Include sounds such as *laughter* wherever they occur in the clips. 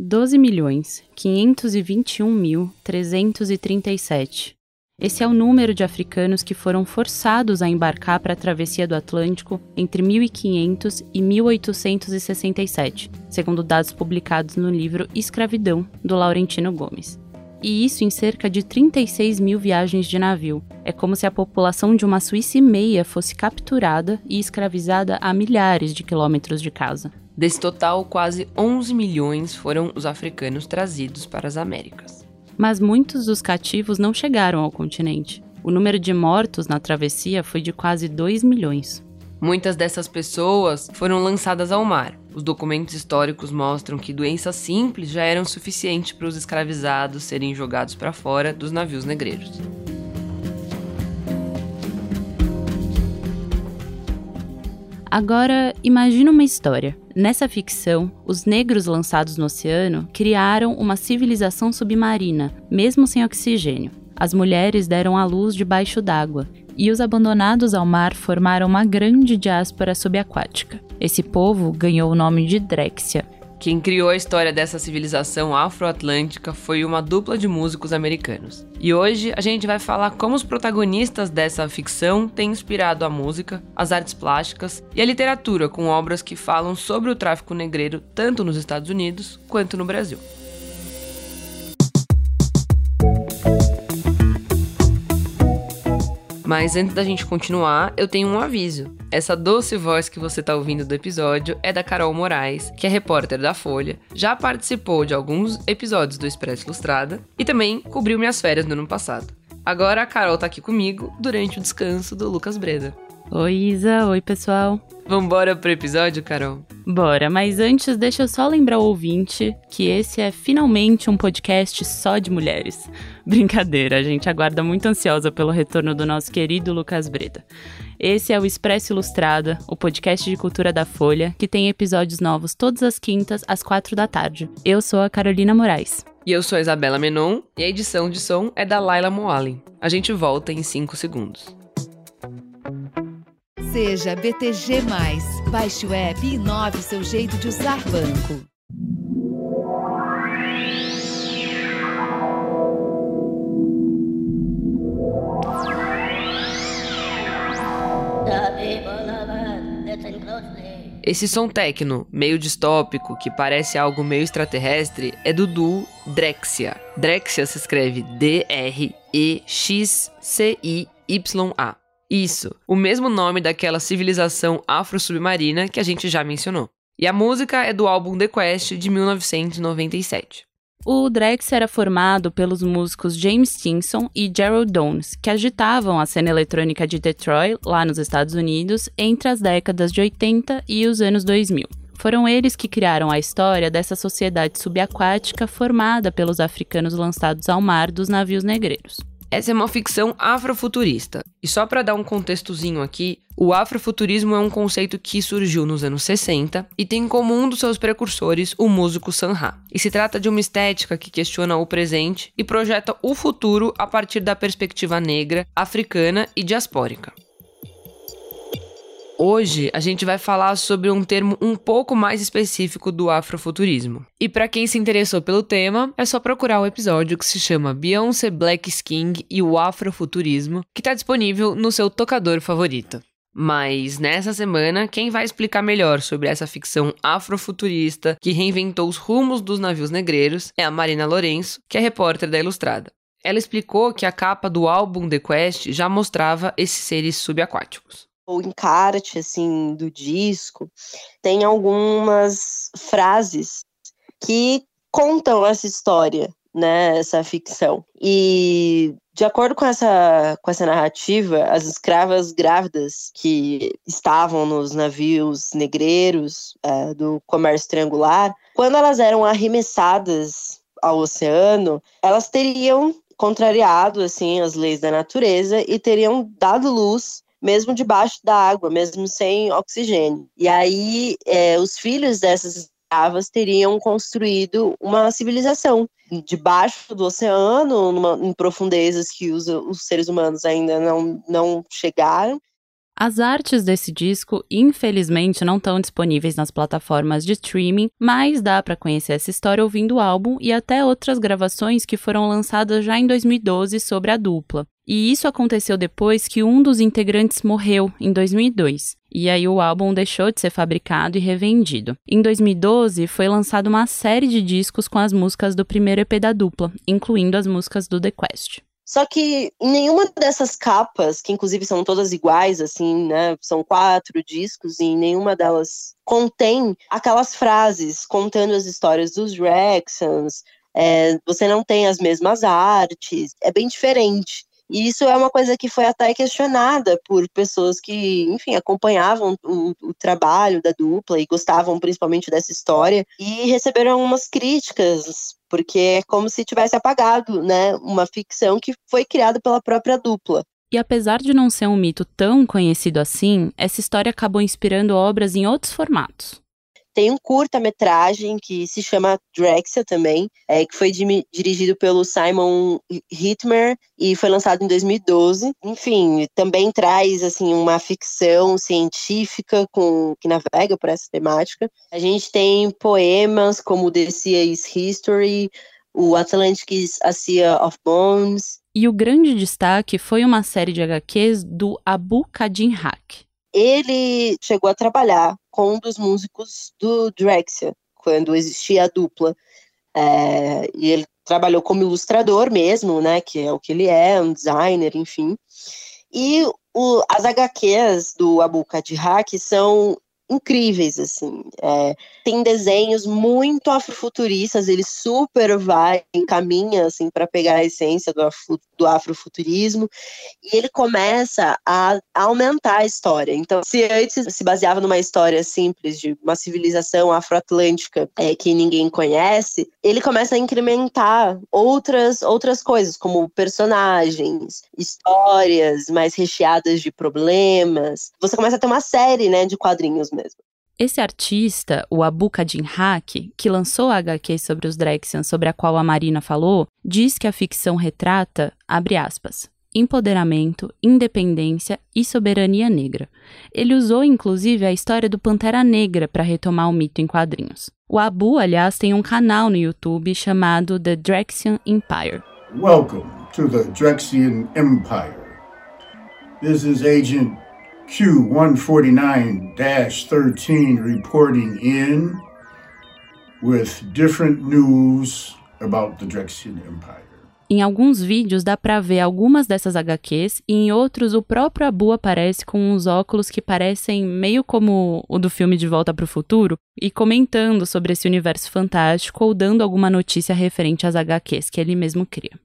12.521.337. Esse é o número de africanos que foram forçados a embarcar para a travessia do Atlântico entre 1500 e 1867, segundo dados publicados no livro Escravidão, do Laurentino Gomes. E isso em cerca de 36 mil viagens de navio. É como se a população de uma Suíça e meia fosse capturada e escravizada a milhares de quilômetros de casa. Desse total, quase 11 milhões foram os africanos trazidos para as Américas. Mas muitos dos cativos não chegaram ao continente. O número de mortos na travessia foi de quase 2 milhões. Muitas dessas pessoas foram lançadas ao mar. Os documentos históricos mostram que doenças simples já eram suficientes para os escravizados serem jogados para fora dos navios negreiros. Agora, imagina uma história. Nessa ficção, os negros lançados no oceano criaram uma civilização submarina, mesmo sem oxigênio. As mulheres deram à luz debaixo d'água, e os abandonados ao mar formaram uma grande diáspora subaquática. Esse povo ganhou o nome de Drexia, quem criou a história dessa civilização afro-atlântica foi uma dupla de músicos americanos. E hoje a gente vai falar como os protagonistas dessa ficção têm inspirado a música, as artes plásticas e a literatura com obras que falam sobre o tráfico negreiro tanto nos Estados Unidos quanto no Brasil. Mas antes da gente continuar, eu tenho um aviso. Essa doce voz que você está ouvindo do episódio é da Carol Moraes, que é repórter da Folha, já participou de alguns episódios do Expresso Ilustrada e também cobriu minhas férias no ano passado. Agora a Carol tá aqui comigo durante o descanso do Lucas Breda. Oi, Isa. Oi, pessoal. Vambora pro episódio, Carol? Bora, mas antes deixa eu só lembrar o ouvinte que esse é finalmente um podcast só de mulheres. *laughs* Brincadeira, a gente aguarda muito ansiosa pelo retorno do nosso querido Lucas Breda. Esse é o Expresso Ilustrada, o podcast de cultura da Folha, que tem episódios novos todas as quintas às quatro da tarde. Eu sou a Carolina Moraes. E eu sou a Isabela Menon, e a edição de som é da Laila Moalen. A gente volta em 5 segundos. Seja BTG. Baixe o app e inove seu jeito de usar banco. Esse som techno, meio distópico, que parece algo meio extraterrestre, é do duo Drexia. Drexia se escreve D-R-E-X-C-I-Y-A. Isso, o mesmo nome daquela civilização afro-submarina que a gente já mencionou. E a música é do álbum The Quest de 1997. O Drex era formado pelos músicos James Stinson e Gerald Downs, que agitavam a cena eletrônica de Detroit, lá nos Estados Unidos, entre as décadas de 80 e os anos 2000. Foram eles que criaram a história dessa sociedade subaquática formada pelos africanos lançados ao mar dos navios negreiros. Essa é uma ficção afrofuturista. E só para dar um contextozinho aqui, o afrofuturismo é um conceito que surgiu nos anos 60 e tem como um dos seus precursores o músico Sanha. E se trata de uma estética que questiona o presente e projeta o futuro a partir da perspectiva negra, africana e diaspórica. Hoje a gente vai falar sobre um termo um pouco mais específico do afrofuturismo. E para quem se interessou pelo tema, é só procurar o episódio que se chama Beyoncé Black Skin e o Afrofuturismo, que está disponível no seu tocador favorito. Mas nessa semana, quem vai explicar melhor sobre essa ficção afrofuturista que reinventou os rumos dos navios negreiros é a Marina Lourenço, que é repórter da Ilustrada. Ela explicou que a capa do álbum The Quest já mostrava esses seres subaquáticos o encarte assim do disco tem algumas frases que contam essa história, né, essa ficção. E de acordo com essa, com essa narrativa, as escravas grávidas que estavam nos navios negreiros é, do comércio triangular, quando elas eram arremessadas ao oceano, elas teriam contrariado assim as leis da natureza e teriam dado luz mesmo debaixo da água, mesmo sem oxigênio. E aí, é, os filhos dessas escravas teriam construído uma civilização debaixo do oceano, numa, em profundezas que os, os seres humanos ainda não, não chegaram, As artes desse disco, infelizmente, não estão disponíveis nas plataformas de streaming, mas dá para conhecer essa história ouvindo o álbum e até outras gravações que foram lançadas já em 2012 sobre a dupla. E isso aconteceu depois que um dos integrantes morreu, em 2002. E aí o álbum deixou de ser fabricado e revendido. Em 2012, foi lançada uma série de discos com as músicas do primeiro EP da dupla, incluindo as músicas do The Quest. Só que em nenhuma dessas capas, que inclusive são todas iguais, assim, né? São quatro discos e nenhuma delas contém aquelas frases contando as histórias dos Rexons. É, você não tem as mesmas artes, é bem diferente. E isso é uma coisa que foi até questionada por pessoas que, enfim, acompanhavam o, o, trabalho da dupla e gostavam principalmente dessa história e receberam algumas críticas, porque é como se tivesse apagado, né, uma ficção que foi criada pela própria dupla. E apesar de não ser um mito tão conhecido assim, essa história acabou inspirando obras em outros formatos. Tem um curta-metragem que se chama Drexia também, é, que foi dirigido pelo Simon Hitmer e foi lançado em 2012. Enfim, também traz assim uma ficção científica com que navega por essa temática. A gente tem poemas como The Sea is History, o Atlantic A Sea of Bones. E o grande destaque foi uma série de HQs do Abu Kadin Haq. Ele chegou a trabalhar com um dos músicos do Drexia, quando existia a dupla. É, e ele trabalhou como ilustrador mesmo, né? Que é o que ele é, um designer, enfim. E o, as HQs do Abu Kadihak são incríveis, assim. É, tem desenhos muito afrofuturistas, ele super vai, encaminha, assim, para pegar a essência do, afro, do afrofuturismo, e ele começa a, aumentar a história. Então, se antes se baseava numa história simples de uma civilização afroatlântica é, que ninguém conhece, ele começa a incrementar outras, outras coisas, como personagens, histórias mais recheadas de problemas. Você começa a ter uma série, né, de quadrinhos mesmo. Esse artista, o Abu Kadin Haq, que lançou a HQ sobre os Drexians, sobre a qual a Marina falou, diz que a ficção retrata, abre aspas, empoderamento, independência e soberania negra. Ele usou inclusive a história do Pantera Negra para retomar o mito em quadrinhos. O Abu, aliás, tem um canal no YouTube chamado The Drexian Empire. Welcome to the Drexian Empire. This is Agent Q149-13 reporting in with different news about the Drexian Empire. Em alguns vídeos dá para ver algumas dessas HQs e em outros o próprio Abu aparece com uns óculos que parecem meio como o do filme De Volta para o Futuro e comentando sobre esse universo fantástico ou dando alguma notícia referente às HQs que ele mesmo cria.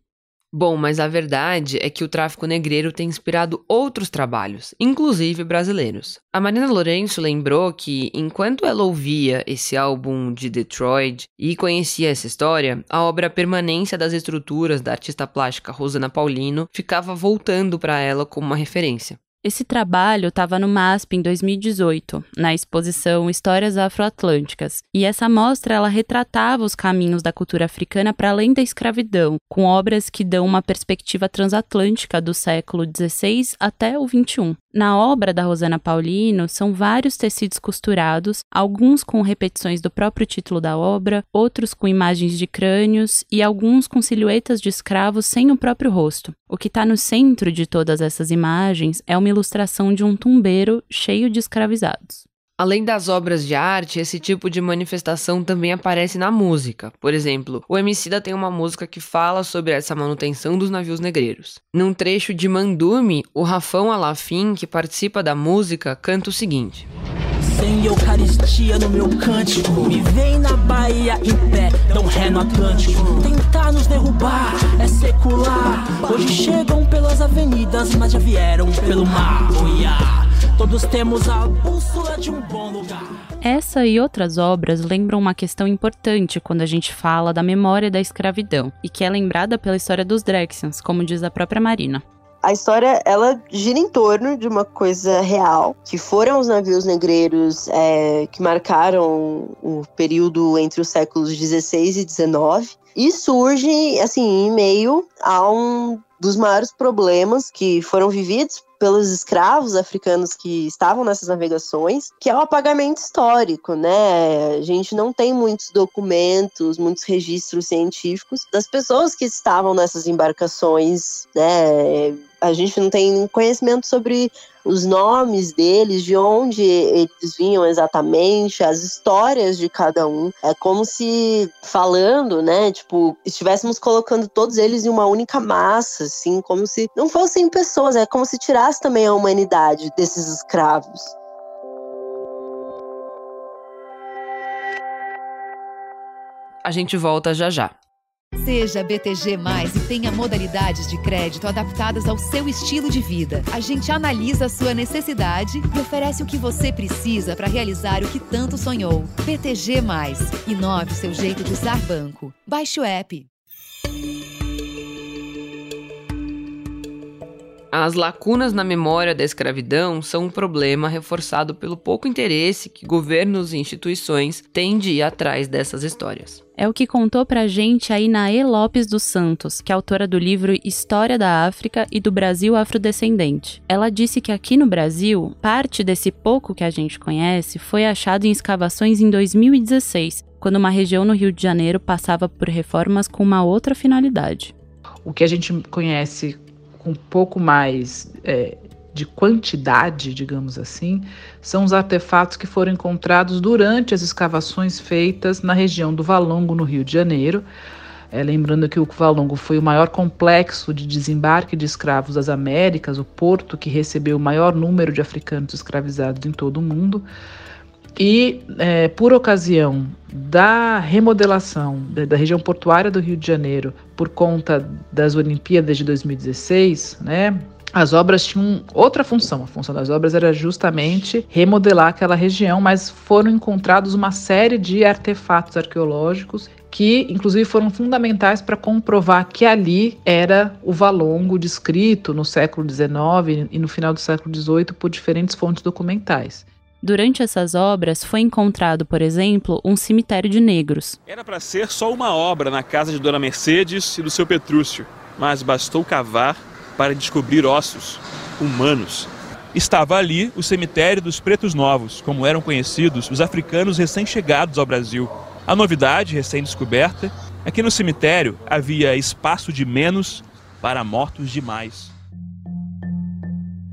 Bom, mas a verdade é que o tráfico negreiro tem inspirado outros trabalhos, inclusive brasileiros. A Marina Lourenço lembrou que, enquanto ela ouvia esse álbum de Detroit e conhecia essa história, a obra Permanência das Estruturas da artista plástica Rosana Paulino ficava voltando para ela como uma referência. Esse trabalho estava no MASP em 2018, na exposição Histórias Afroatlânticas, e essa mostra ela retratava os caminhos da cultura africana para além da escravidão, com obras que dão uma perspectiva transatlântica do século XVI até o XXI. Na obra da Rosana Paulino, são vários tecidos costurados, alguns com repetições do próprio título da obra, outros com imagens de crânios e alguns com silhuetas de escravos sem o próprio rosto. O que está no centro de todas essas imagens é uma ilustração de um tumbeiro cheio de escravizados. Além das obras de arte, esse tipo de manifestação também aparece na música. Por exemplo, o Emicida tem uma música que fala sobre essa manutenção dos navios negreiros. Num trecho de Mandume, o Rafão Alafim, que participa da música, canta o seguinte: sem Eucaristia no meu cântico. Me vem na Bahia em pé, dão ré no Atlântico. Tentar nos derrubar é secular. Hoje chegam pelas avenidas, mas já vieram pelo mar. Oh, yeah. Todos temos a bússola de um bom lugar. Essa e outras obras lembram uma questão importante quando a gente fala da memória da escravidão, e que é lembrada pela história dos Drexians, como diz a própria Marina. A história ela gira em torno de uma coisa real, que foram os navios negreiros é, que marcaram o período entre os séculos 16 e 19 e surge assim em meio a um dos maiores problemas que foram vividos pelos escravos africanos que estavam nessas navegações, que é o apagamento histórico, né? A gente não tem muitos documentos, muitos registros científicos das pessoas que estavam nessas embarcações, né? A gente não tem conhecimento sobre os nomes deles, de onde eles vinham exatamente, as histórias de cada um. É como se falando, né, tipo, estivéssemos colocando todos eles em uma única massa, assim, como se não fossem pessoas, é como se tirasse também a humanidade desses escravos. A gente volta já já. Seja BTG e tenha modalidades de crédito adaptadas ao seu estilo de vida. A gente analisa a sua necessidade e oferece o que você precisa para realizar o que tanto sonhou. BTG Inove seu jeito de usar banco. Baixe o app. As lacunas na memória da escravidão são um problema reforçado pelo pouco interesse que governos e instituições têm de ir atrás dessas histórias. É o que contou pra gente a Inaê Lopes dos Santos, que é autora do livro História da África e do Brasil Afrodescendente. Ela disse que aqui no Brasil, parte desse pouco que a gente conhece foi achado em escavações em 2016, quando uma região no Rio de Janeiro passava por reformas com uma outra finalidade. O que a gente conhece um pouco mais é, de quantidade, digamos assim, são os artefatos que foram encontrados durante as escavações feitas na região do Valongo, no Rio de Janeiro. É, lembrando que o Valongo foi o maior complexo de desembarque de escravos das Américas, o porto que recebeu o maior número de africanos escravizados em todo o mundo. E é, por ocasião da remodelação da, região portuária do Rio de Janeiro por conta das Olimpíadas de 2016, né? As obras tinham outra função. A função das obras era justamente remodelar aquela região, mas foram encontrados uma série de artefatos arqueológicos que, inclusive, foram fundamentais para comprovar que ali era o Valongo descrito no século XIX e no final do século XVIII por diferentes fontes documentais. Durante essas obras foi encontrado, por exemplo, um cemitério de negros. Era para ser só uma obra na casa de Dona Mercedes e do seu Petrúcio, mas bastou cavar para descobrir ossos humanos. Estava ali o cemitério dos Pretos Novos, como eram conhecidos os africanos recém-chegados ao Brasil. A novidade, recém-descoberta, é que no cemitério havia espaço de menos para mortos demais.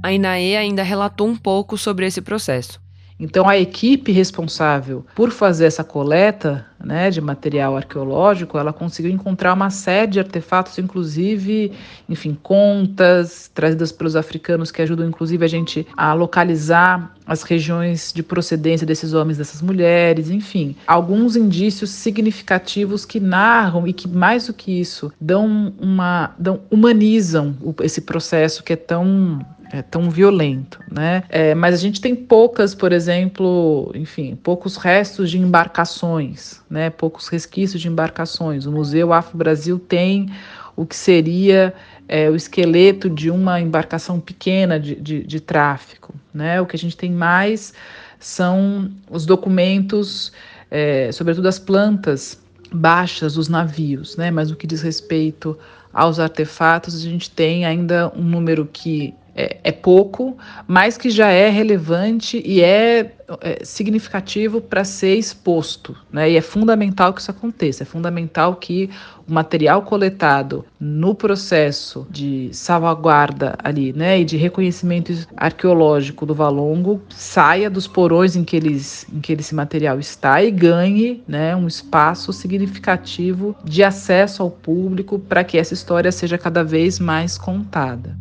A Inaê ainda relatou um pouco sobre esse processo. Então, a equipe responsável por fazer essa coleta né, de material arqueológico, ela conseguiu encontrar uma série de artefatos, inclusive, enfim, contas trazidas pelos africanos que ajudam, inclusive, a gente a localizar as regiões de procedência desses homens, dessas mulheres, enfim, alguns indícios significativos que narram e que mais do que isso dão uma, dão, humanizam esse processo que é tão é tão violento, né? É, mas a gente tem poucas, por exemplo, enfim, poucos restos de embarcações, né? Poucos resquícios de embarcações. O Museu Afro Brasil tem o que seria é, o esqueleto de uma embarcação pequena de, de, de tráfico, né? O que a gente tem mais são os documentos, é, sobretudo as plantas baixas dos navios, né? Mas o que diz respeito aos artefatos, a gente tem ainda um número que é, é pouco, mas que já é relevante e é, é significativo para ser exposto. Né? E é fundamental que isso aconteça, é fundamental que o material coletado no processo de salvaguarda ali, né, e de reconhecimento arqueológico do Valongo saia dos porões em que, eles, em que esse material está e ganhe né, um espaço significativo de acesso ao público para que essa história seja cada vez mais contada.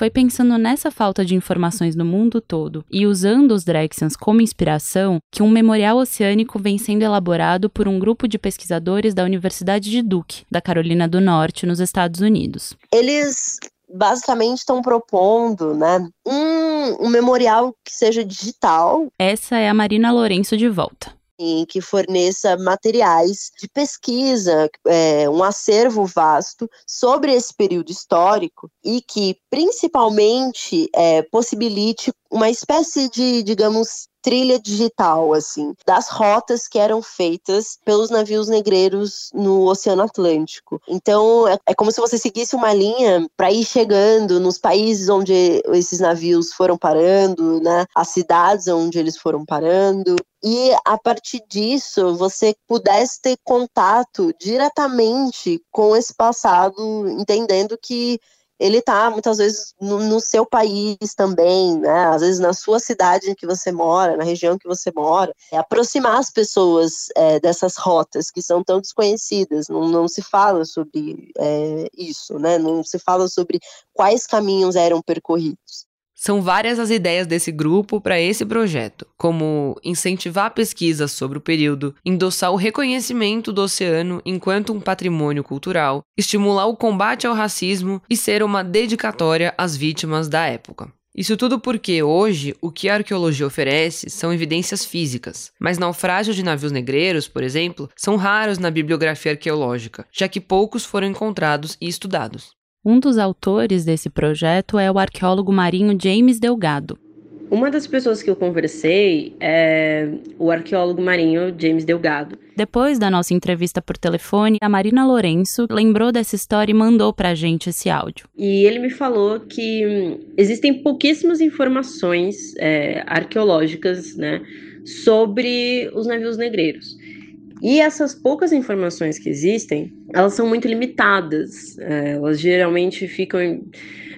Foi pensando nessa falta de informações no mundo todo e usando os Drexians como inspiração que um memorial oceânico vem sendo elaborado por um grupo de pesquisadores da Universidade de Duke, da Carolina do Norte, nos Estados Unidos. Eles basicamente estão propondo né, um, um memorial que seja digital. Essa é a Marina Lourenço de volta que forneça materiais de pesquisa, é, um acervo vasto sobre esse período histórico e que, principalmente, é, possibilite uma espécie de, digamos, trilha digital, assim, das rotas que eram feitas pelos navios negreiros no Oceano Atlântico. Então, é, é como se você seguisse uma linha para ir chegando nos países onde esses navios foram parando, né? As cidades onde eles foram parando. E a partir disso, você pudesse ter contato diretamente com esse passado, entendendo que ele está muitas vezes no, no, seu país também, né? Às vezes na sua cidade em que você mora, na região que você mora. É aproximar as pessoas é, dessas rotas que são tão desconhecidas. Não, não se fala sobre é, isso, né? Não se fala sobre quais caminhos eram percorridos. São várias as ideias desse grupo para esse projeto, como incentivar a pesquisa sobre o período, endossar o reconhecimento do oceano enquanto um patrimônio cultural, estimular o combate ao racismo e ser uma dedicatória às vítimas da época. Isso tudo porque hoje o que a arqueologia oferece são evidências físicas, mas naufrágios de navios negreiros, por exemplo, são raros na bibliografia arqueológica, já que poucos foram encontrados e estudados. Um dos autores desse projeto é o arqueólogo marinho James Delgado. Uma das pessoas que eu conversei é o arqueólogo marinho James Delgado. Depois da nossa entrevista por telefone, a Marina Lourenço lembrou dessa história e mandou pra gente esse áudio. E ele me falou que hum, existem pouquíssimas informações é, arqueológicas, né, sobre os navios negreiros. E essas poucas informações que existem, elas são muito limitadas. É, elas geralmente ficam em,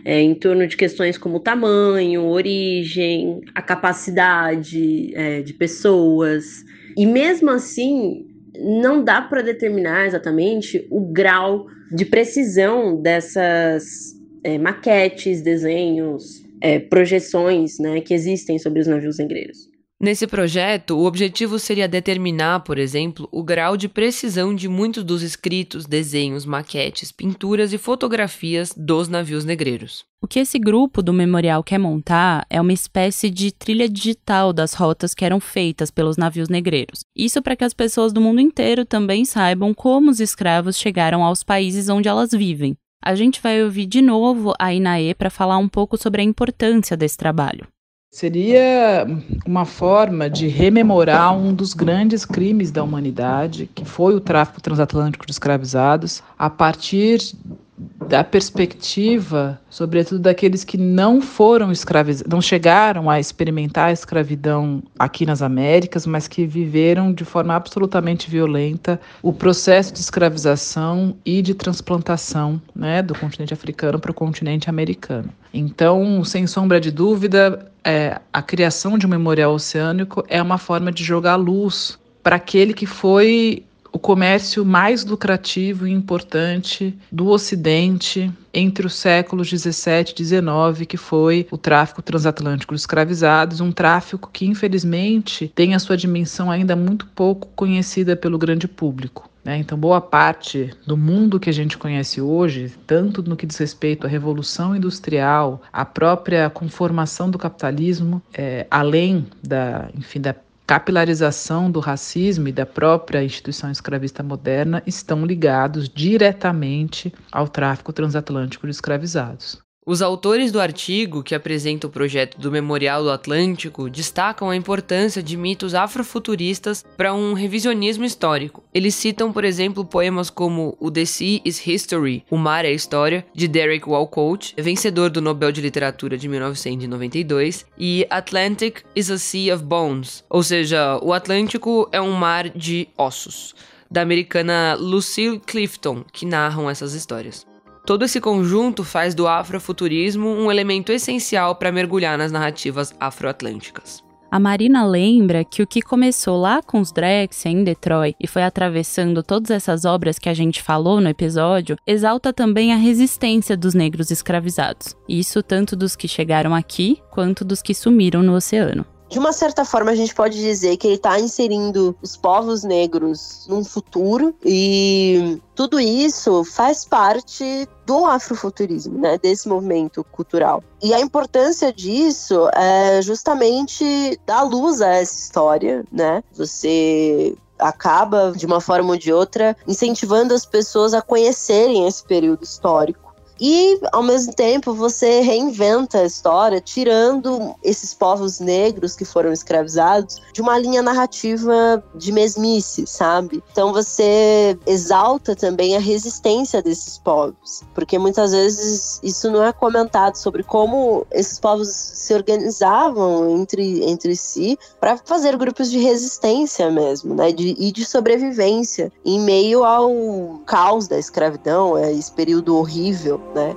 é, em, torno de questões como tamanho, origem, a capacidade é, de pessoas. E mesmo assim, não dá para determinar exatamente o grau de precisão dessas é, maquetes, desenhos, é, projeções né, que existem sobre os navios negreiros. Nesse projeto, o objetivo seria determinar, por exemplo, o grau de precisão de muitos dos escritos, desenhos, maquetes, pinturas e fotografias dos navios negreiros. O que esse grupo do memorial quer montar é uma espécie de trilha digital das rotas que eram feitas pelos navios negreiros. Isso para que as pessoas do mundo inteiro também saibam como os escravos chegaram aos países onde elas vivem. A gente vai ouvir de novo a Inaê para falar um pouco sobre a importância desse trabalho. Seria uma forma de rememorar um dos grandes crimes da humanidade, que foi o tráfico transatlântico de escravizados, a partir da perspectiva, sobretudo daqueles que não foram escravizados, não chegaram a experimentar a escravidão aqui nas Américas, mas que viveram de forma absolutamente violenta o processo de escravização e de transplantação né, do continente africano para o continente americano. Então, sem sombra de dúvida, é, a criação de um memorial oceânico é uma forma de jogar luz para aquele que foi o comércio mais lucrativo e importante do Ocidente entre os séculos 17 e 19, que foi o tráfico transatlântico de escravizados, um tráfico que infelizmente tem a sua dimensão ainda muito pouco conhecida pelo grande público. Né? Então, boa parte do mundo que a gente conhece hoje, tanto no que diz respeito à revolução industrial, à própria conformação do capitalismo, é, além da, enfim, da capilarização do racismo e da própria instituição escravista moderna estão ligados diretamente ao tráfico transatlântico de escravizados. Os autores do artigo que apresenta o projeto do Memorial do Atlântico destacam a importância de mitos afrofuturistas para um revisionismo histórico. Eles citam, por exemplo, poemas como O The Sea is History, O Mar é História, de Derek Walcott, vencedor do Nobel de Literatura de 1992, e Atlantic is a Sea of Bones, ou seja, o Atlântico é um mar de ossos, da americana Lucille Clifton, que narram essas histórias. Todo esse conjunto faz do afrofuturismo um elemento essencial para mergulhar nas narrativas afroatlânticas. A Marina lembra que o que começou lá com os Drexia em Detroit e foi atravessando todas essas obras que a gente falou no episódio, exalta também a resistência dos negros escravizados. Isso tanto dos que chegaram aqui quanto dos que sumiram no oceano de uma certa forma, a gente pode dizer que ele está inserindo os povos negros num futuro e tudo isso faz parte do afrofuturismo, né, desse movimento cultural. E a importância disso é justamente dar luz a essa história, né? Você acaba, de uma forma ou de outra, incentivando as pessoas a conhecerem esse período histórico E, ao mesmo tempo, você reinventa a história, tirando esses povos negros que foram escravizados de uma linha narrativa de mesmice, sabe? Então você exalta também a resistência desses povos, porque muitas vezes isso não é comentado sobre como esses povos se organizavam entre, entre si para fazer grupos de resistência mesmo, né? De, e de sobrevivência em meio ao caos da escravidão, é esse período horrível, né?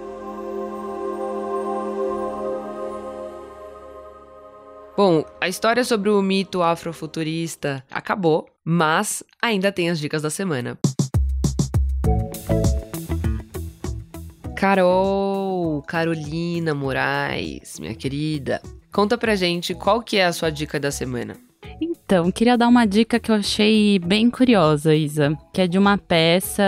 Bom, a história sobre o mito afrofuturista acabou, mas ainda tem as dicas da semana. Carol, Carolina Moraes, minha querida, conta pra gente qual que é a sua dica da semana. Então, queria dar uma dica que eu achei bem curiosa, Isa, que é de uma peça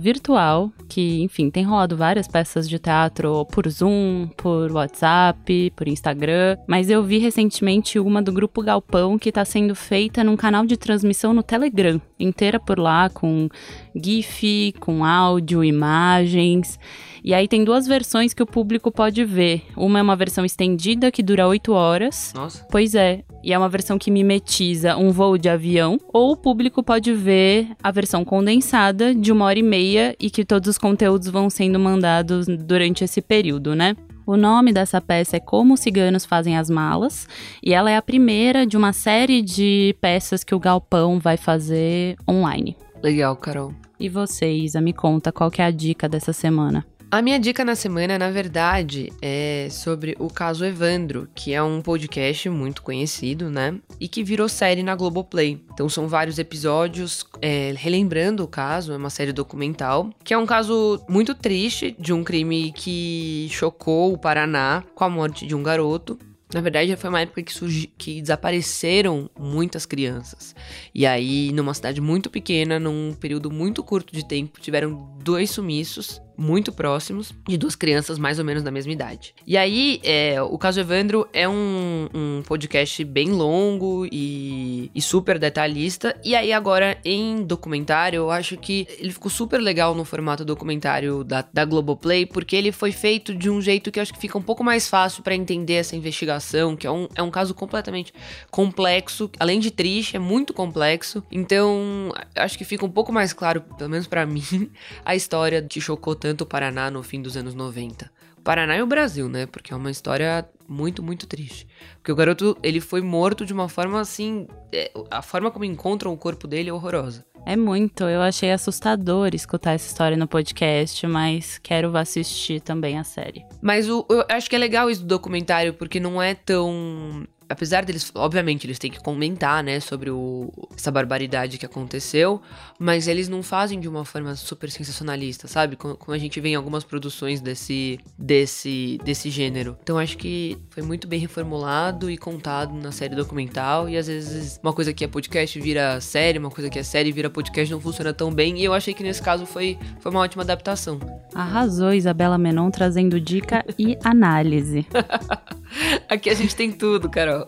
virtual, que, enfim, tem rolado várias peças de teatro por Zoom, por WhatsApp, por Instagram, mas eu vi recentemente uma do Grupo Galpão que está sendo feita num canal de transmissão no Telegram, inteira por lá, com GIF, com áudio, imagens. E aí tem duas versões que o público pode ver. Uma é uma versão estendida que dura 8 horas. Nossa. Pois é. E é uma versão que mimetiza um voo de avião. Ou o público pode ver a versão condensada de uma hora e meia e que todos os conteúdos vão sendo mandados durante esse período, né? O nome dessa peça é Como os Ciganos Fazem as Malas, e ela é a primeira de uma série de peças que o Galpão vai fazer online. Legal, Carol. E você, Isa, me conta qual que é a dica dessa semana. A minha dica na semana, na verdade, é sobre o caso Evandro, que é um podcast muito conhecido, né? E que virou série na Globoplay. Então são vários episódios é, relembrando o caso, é uma série documental, que é um caso muito triste de um crime que chocou o Paraná com a morte de um garoto. Na verdade, foi uma época que, surgi, que desapareceram muitas crianças. E aí, numa cidade muito pequena, num período muito curto de tempo, tiveram dois sumiços muito próximos de duas crianças mais ou menos da mesma idade. E aí, é, o caso Evandro é um, um podcast bem longo e, e, super detalhista. E aí, agora em documentário, eu acho que ele ficou super legal no formato documentário da, da Globoplay, porque ele foi feito de um jeito que eu acho que fica um pouco mais fácil para entender essa investigação, que é um, é um caso completamente complexo, além de triste, é muito complexo. Então, acho que fica um pouco mais claro, pelo menos para *laughs* mim, a história que chocou tanto o Paraná no fim dos anos 90. O Paraná e o Brasil, né? Porque é uma história muito, muito triste. Porque o garoto, ele foi morto de uma forma assim. É, a forma como encontram o corpo dele é horrorosa. É muito. Eu achei assustador escutar essa história no podcast, mas quero assistir também a série. Mas o, eu acho que é legal isso do documentário, porque não é tão apesar deles, obviamente, eles têm que comentar, né, sobre o, essa barbaridade que aconteceu, mas eles não fazem de uma forma super sensacionalista, sabe? Como, como, a gente vê em algumas produções desse, desse, desse gênero. Então acho que foi muito bem reformulado e contado na série documental, e às vezes uma coisa que é podcast vira série, uma coisa que é série vira podcast não funciona tão bem, e eu achei que nesse caso foi, foi uma ótima adaptação. Arrasou, Isabela Menon, trazendo dica e análise. *laughs* Aqui a gente tem tudo, Carol.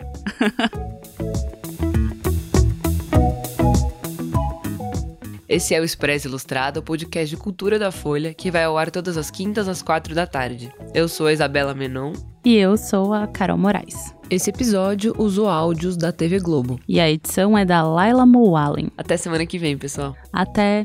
Esse é o Expresso Ilustrado, o podcast de cultura da Folha, que vai ao ar todas as quintas às quatro da tarde. Eu sou a Isabela Menon. E eu sou a Carol Moraes. Esse episódio usou áudios da TV Globo. E a edição é da Laila Moalen. Até semana que vem, pessoal. Até!